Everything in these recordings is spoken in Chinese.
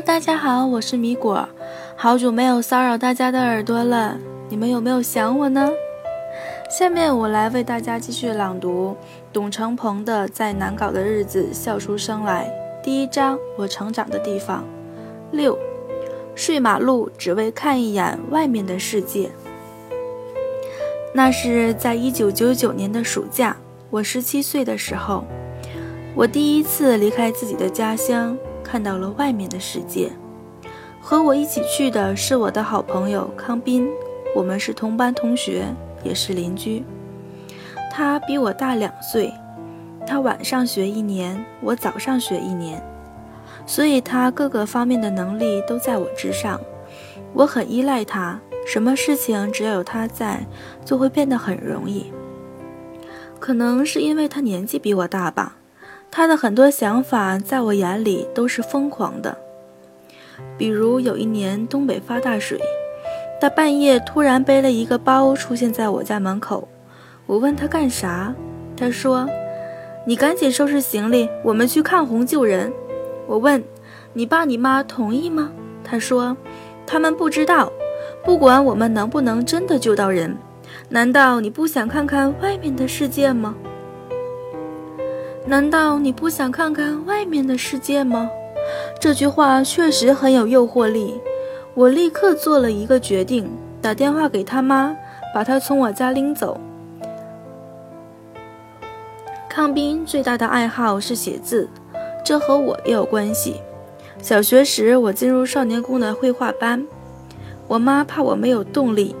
大家好，我是米果，好久没有骚扰大家的耳朵了，你们有没有想我呢？下面我来为大家继续朗读董成鹏的《在难搞的日子笑出声来》第一章：我成长的地方。六，睡马路只为看一眼外面的世界。那是在一九九九年的暑假，我十七岁的时候，我第一次离开自己的家乡。看到了外面的世界，和我一起去的是我的好朋友康斌，我们是同班同学，也是邻居。他比我大两岁，他晚上学一年，我早上学一年，所以他各个方面的能力都在我之上，我很依赖他，什么事情只要有他在，就会变得很容易。可能是因为他年纪比我大吧。他的很多想法在我眼里都是疯狂的，比如有一年东北发大水，他半夜突然背了一个包出现在我家门口。我问他干啥，他说：“你赶紧收拾行李，我们去抗洪救人。”我问：“你爸你妈同意吗？”他说：“他们不知道，不管我们能不能真的救到人，难道你不想看看外面的世界吗？”难道你不想看看外面的世界吗？这句话确实很有诱惑力。我立刻做了一个决定，打电话给他妈，把他从我家拎走。康斌最大的爱好是写字，这和我也有关系。小学时，我进入少年宫的绘画班，我妈怕我没有动力，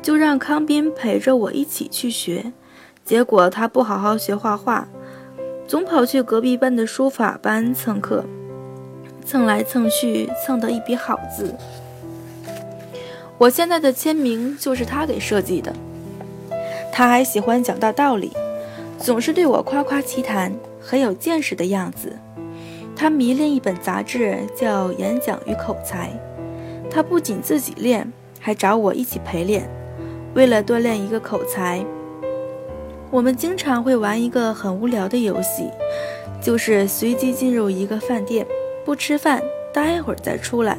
就让康斌陪着我一起去学。结果他不好好学画画。总跑去隔壁班的书法班蹭课，蹭来蹭去，蹭得一笔好字。我现在的签名就是他给设计的。他还喜欢讲大道理，总是对我夸夸其谈，很有见识的样子。他迷恋一本杂志，叫《演讲与口才》。他不仅自己练，还找我一起陪练。为了锻炼一个口才。我们经常会玩一个很无聊的游戏，就是随机进入一个饭店，不吃饭，待会儿再出来。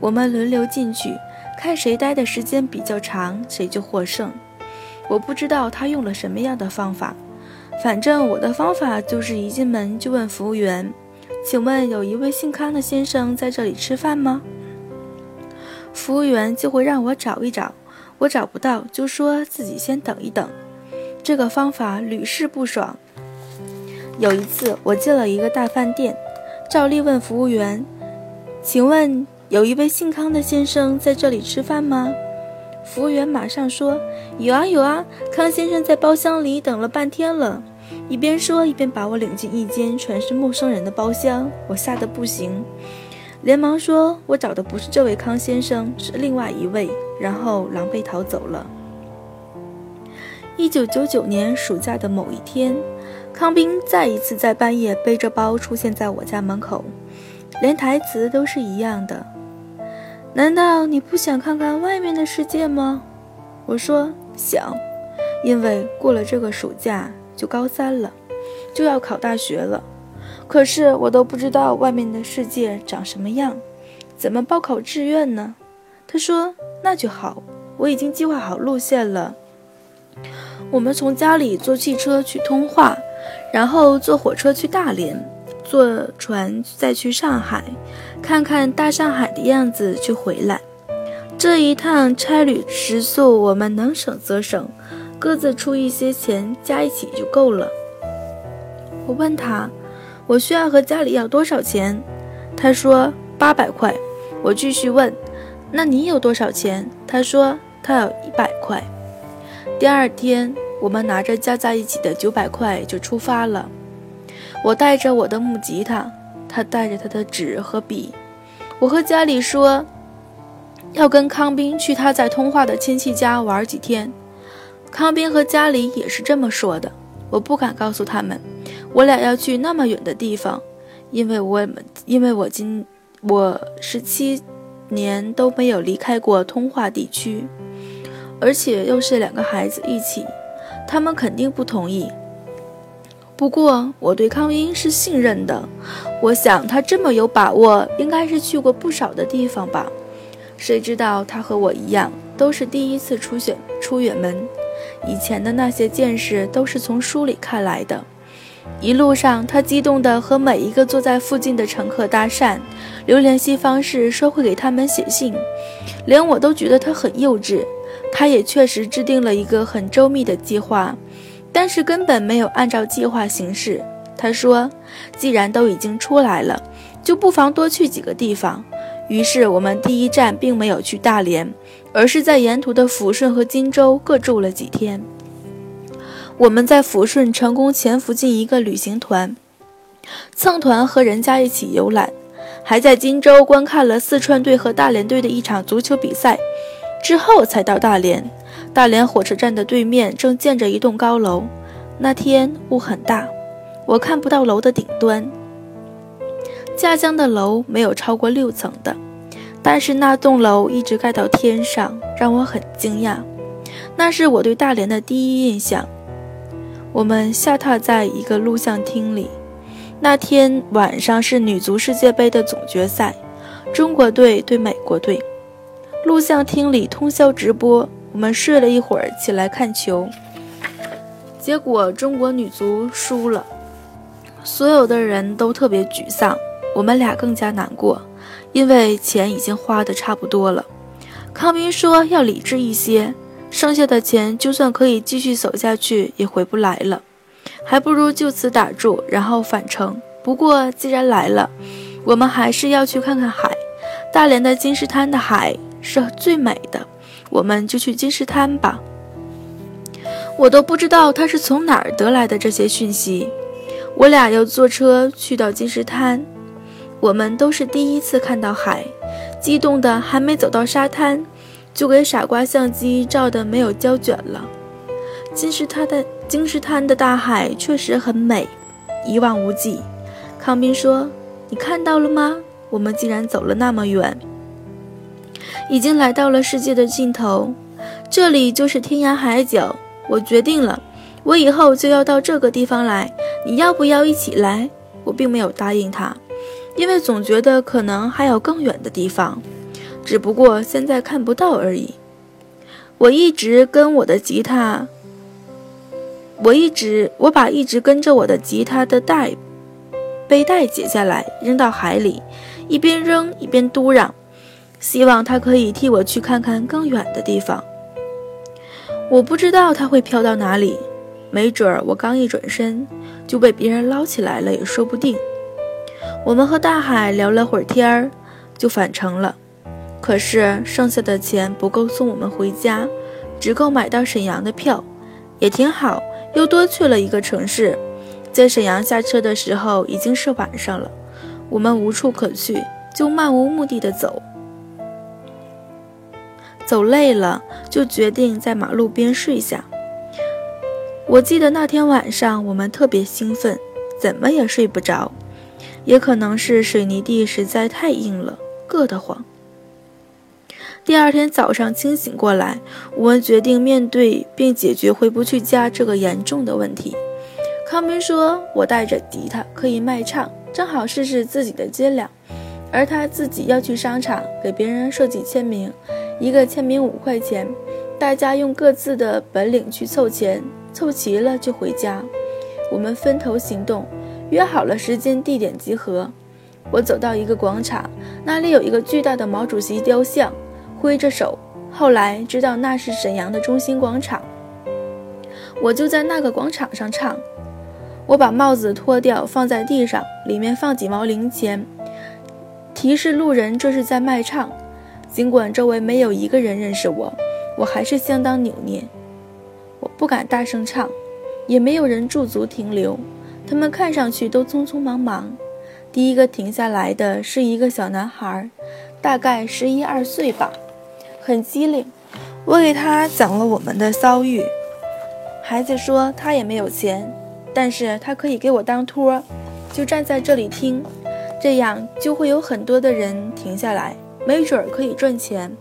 我们轮流进去，看谁待的时间比较长，谁就获胜。我不知道他用了什么样的方法，反正我的方法就是一进门就问服务员：“请问有一位姓康的先生在这里吃饭吗？”服务员就会让我找一找，我找不到就说自己先等一等。这个方法屡试不爽。有一次，我进了一个大饭店，照例问服务员：“请问有一位姓康的先生在这里吃饭吗？”服务员马上说：“有啊有啊，康先生在包厢里等了半天了。”一边说一边把我领进一间全是陌生人的包厢，我吓得不行，连忙说：“我找的不是这位康先生，是另外一位。”然后狼狈逃走了。一九九九年暑假的某一天，康斌再一次在半夜背着包出现在我家门口，连台词都是一样的。难道你不想看看外面的世界吗？我说想，因为过了这个暑假就高三了，就要考大学了。可是我都不知道外面的世界长什么样，怎么报考志愿呢？他说那就好，我已经计划好路线了。我们从家里坐汽车去通化，然后坐火车去大连，坐船再去上海，看看大上海的样子就回来。这一趟差旅食宿我们能省则省，各自出一些钱，加一起就够了。我问他，我需要和家里要多少钱？他说八百块。我继续问，那你有多少钱？他说他有一百块。第二天，我们拿着加在一起的九百块就出发了。我带着我的木吉他，他带着他的纸和笔。我和家里说，要跟康斌去他在通化的亲戚家玩几天。康斌和家里也是这么说的。我不敢告诉他们，我俩要去那么远的地方，因为我们因为我今我十七年都没有离开过通化地区。而且又是两个孩子一起，他们肯定不同意。不过我对康英是信任的，我想他这么有把握，应该是去过不少的地方吧。谁知道他和我一样，都是第一次出选出远门，以前的那些见识都是从书里看来的。一路上，他激动地和每一个坐在附近的乘客搭讪，留联系方式，说会给他们写信。连我都觉得他很幼稚。他也确实制定了一个很周密的计划，但是根本没有按照计划行事。他说：“既然都已经出来了，就不妨多去几个地方。”于是，我们第一站并没有去大连，而是在沿途的抚顺和荆州各住了几天。我们在抚顺成功潜伏进一个旅行团，蹭团和人家一起游览，还在荆州观看了四川队和大连队的一场足球比赛，之后才到大连。大连火车站的对面正建着一栋高楼，那天雾很大，我看不到楼的顶端。家乡的楼没有超过六层的，但是那栋楼一直盖到天上，让我很惊讶。那是我对大连的第一印象。我们下榻在一个录像厅里。那天晚上是女足世界杯的总决赛，中国队对美国队。录像厅里通宵直播，我们睡了一会儿，起来看球。结果中国女足输了，所有的人都特别沮丧，我们俩更加难过，因为钱已经花得差不多了。康斌说要理智一些。剩下的钱，就算可以继续走下去，也回不来了，还不如就此打住，然后返程。不过既然来了，我们还是要去看看海。大连的金石滩的海是最美的，我们就去金石滩吧。我都不知道他是从哪儿得来的这些讯息。我俩要坐车去到金石滩，我们都是第一次看到海，激动的还没走到沙滩。就给傻瓜相机照的没有胶卷了。金石滩的金石滩的大海确实很美，一望无际。康斌说：“你看到了吗？我们竟然走了那么远，已经来到了世界的尽头，这里就是天涯海角。我决定了，我以后就要到这个地方来。你要不要一起来？”我并没有答应他，因为总觉得可能还有更远的地方。只不过现在看不到而已。我一直跟我的吉他，我一直我把一直跟着我的吉他的带背带解下来扔到海里，一边扔一边嘟囔，希望他可以替我去看看更远的地方。我不知道他会飘到哪里，没准儿我刚一转身就被别人捞起来了也说不定。我们和大海聊了会儿天儿，就返程了。可是剩下的钱不够送我们回家，只够买到沈阳的票，也挺好。又多去了一个城市，在沈阳下车的时候已经是晚上了，我们无处可去，就漫无目的的走。走累了，就决定在马路边睡下。我记得那天晚上我们特别兴奋，怎么也睡不着，也可能是水泥地实在太硬了，硌得慌。第二天早上清醒过来，我们决定面对并解决回不去家这个严重的问题。康明说：“我带着吉他可以卖唱，正好试试自己的斤两。”而他自己要去商场给别人设计签名，一个签名五块钱，大家用各自的本领去凑钱，凑齐了就回家。我们分头行动，约好了时间地点集合。我走到一个广场，那里有一个巨大的毛主席雕像。挥着手，后来知道那是沈阳的中心广场。我就在那个广场上唱。我把帽子脱掉，放在地上，里面放几毛零钱，提示路人这是在卖唱。尽管周围没有一个人认识我，我还是相当扭捏。我不敢大声唱，也没有人驻足停留。他们看上去都匆匆忙忙。第一个停下来的是一个小男孩，大概十一二岁吧。很机灵，我给他讲了我们的遭遇。孩子说他也没有钱，但是他可以给我当托，就站在这里听，这样就会有很多的人停下来，没准儿可以赚钱。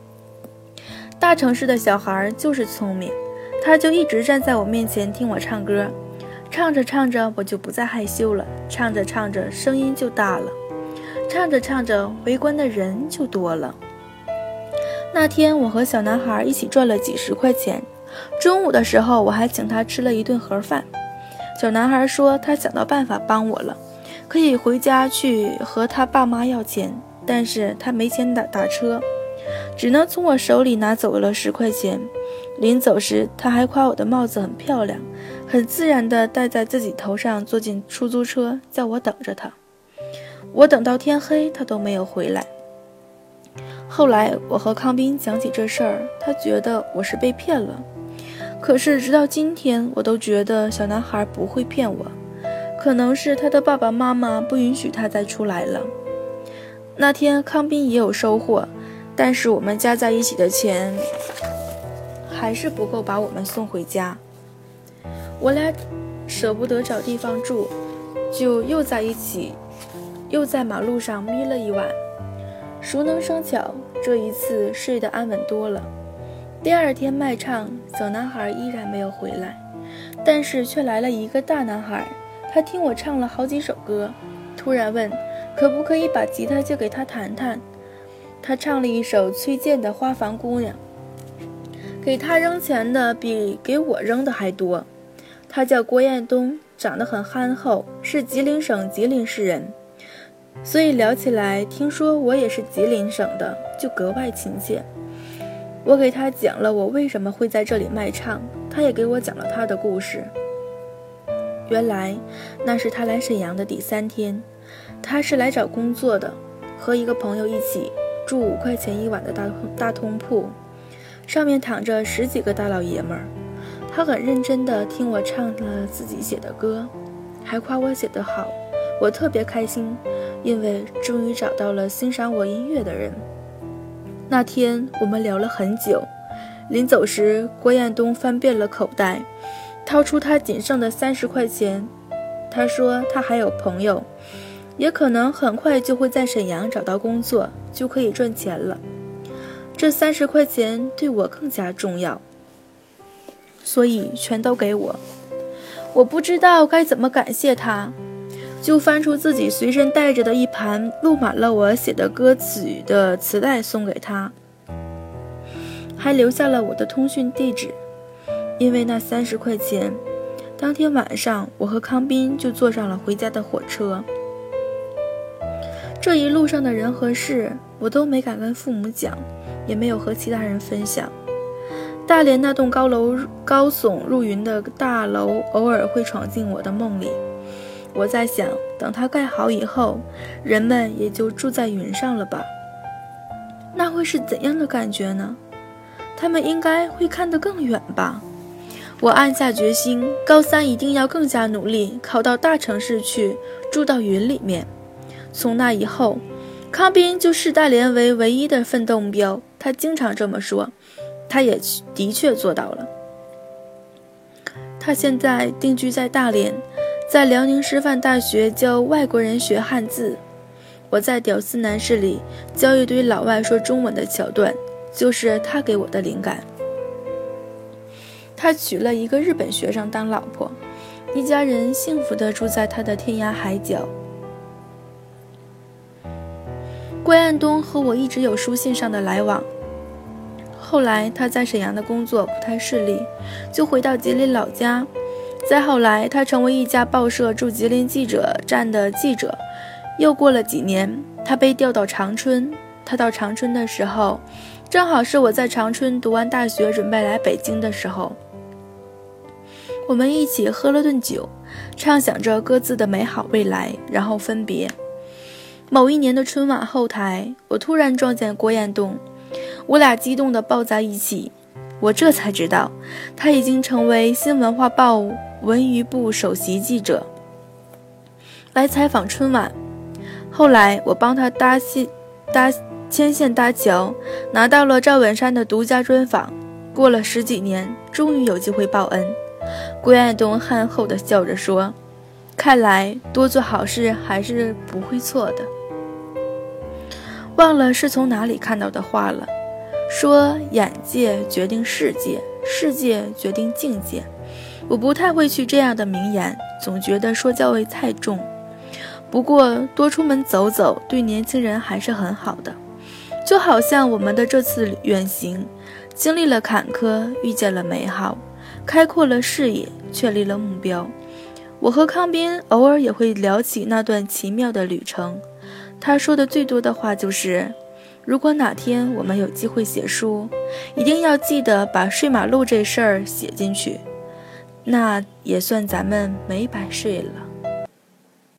大城市的小孩就是聪明，他就一直站在我面前听我唱歌，唱着唱着，我就不再害羞了；唱着唱着，声音就大了；唱着唱着，围观的人就多了。那天，我和小男孩一起赚了几十块钱。中午的时候，我还请他吃了一顿盒饭。小男孩说，他想到办法帮我了，可以回家去和他爸妈要钱，但是他没钱打打车，只能从我手里拿走了十块钱。临走时，他还夸我的帽子很漂亮，很自然地戴在自己头上，坐进出租车，叫我等着他。我等到天黑，他都没有回来。后来我和康斌讲起这事儿，他觉得我是被骗了。可是直到今天，我都觉得小男孩不会骗我，可能是他的爸爸妈妈不允许他再出来了。那天康斌也有收获，但是我们加在一起的钱。还是不够把我们送回家，我俩舍不得找地方住，就又在一起，又在马路上眯了一晚。熟能生巧，这一次睡得安稳多了。第二天卖唱，小男孩依然没有回来，但是却来了一个大男孩。他听我唱了好几首歌，突然问可不可以把吉他借给他弹弹。他唱了一首崔健的《花房姑娘》。给他扔钱的比给我扔的还多。他叫郭彦东，长得很憨厚，是吉林省吉林市人，所以聊起来，听说我也是吉林省的，就格外亲切。我给他讲了我为什么会在这里卖唱，他也给我讲了他的故事。原来那是他来沈阳的第三天，他是来找工作的，和一个朋友一起住五块钱一晚的大大通铺。上面躺着十几个大老爷们儿，他很认真地听我唱了自己写的歌，还夸我写得好，我特别开心，因为终于找到了欣赏我音乐的人。那天我们聊了很久，临走时，郭彦东翻遍了口袋，掏出他仅剩的三十块钱，他说他还有朋友，也可能很快就会在沈阳找到工作，就可以赚钱了。这三十块钱对我更加重要，所以全都给我。我不知道该怎么感谢他，就翻出自己随身带着的一盘录满了我写的歌曲的磁带送给他，还留下了我的通讯地址。因为那三十块钱，当天晚上我和康斌就坐上了回家的火车。这一路上的人和事，我都没敢跟父母讲。也没有和其他人分享。大连那栋高楼高耸入云的大楼，偶尔会闯进我的梦里。我在想，等它盖好以后，人们也就住在云上了吧？那会是怎样的感觉呢？他们应该会看得更远吧？我暗下决心，高三一定要更加努力，考到大城市去，住到云里面。从那以后。康斌就视大连为唯一的奋斗目标，他经常这么说，他也的确做到了。他现在定居在大连，在辽宁师范大学教外国人学汉字。我在《屌丝男士》里教一堆老外说中文的桥段，就是他给我的灵感。他娶了一个日本学生当老婆，一家人幸福地住在他的天涯海角。郭彦东和我一直有书信上的来往。后来他在沈阳的工作不太顺利，就回到吉林老家。再后来，他成为一家报社驻吉林记者站的记者。又过了几年，他被调到长春。他到长春的时候，正好是我在长春读完大学准备来北京的时候。我们一起喝了顿酒，畅想着各自的美好未来，然后分别。某一年的春晚后台，我突然撞见郭彦东，我俩激动地抱在一起。我这才知道，他已经成为新文化报文娱部首席记者，来采访春晚。后来我帮他搭线、搭牵线搭桥，拿到了赵本山的独家专访。过了十几年，终于有机会报恩。郭彦东憨厚地笑着说：“看来多做好事还是不会错的。”忘了是从哪里看到的话了，说眼界决定世界，世界决定境界。我不太会去这样的名言，总觉得说教味太重。不过多出门走走，对年轻人还是很好的。就好像我们的这次远行，经历了坎坷，遇见了美好，开阔了视野，确立了目标。我和康斌偶尔也会聊起那段奇妙的旅程。他说的最多的话就是：“如果哪天我们有机会写书，一定要记得把睡马路这事儿写进去。”那也算咱们没白睡了。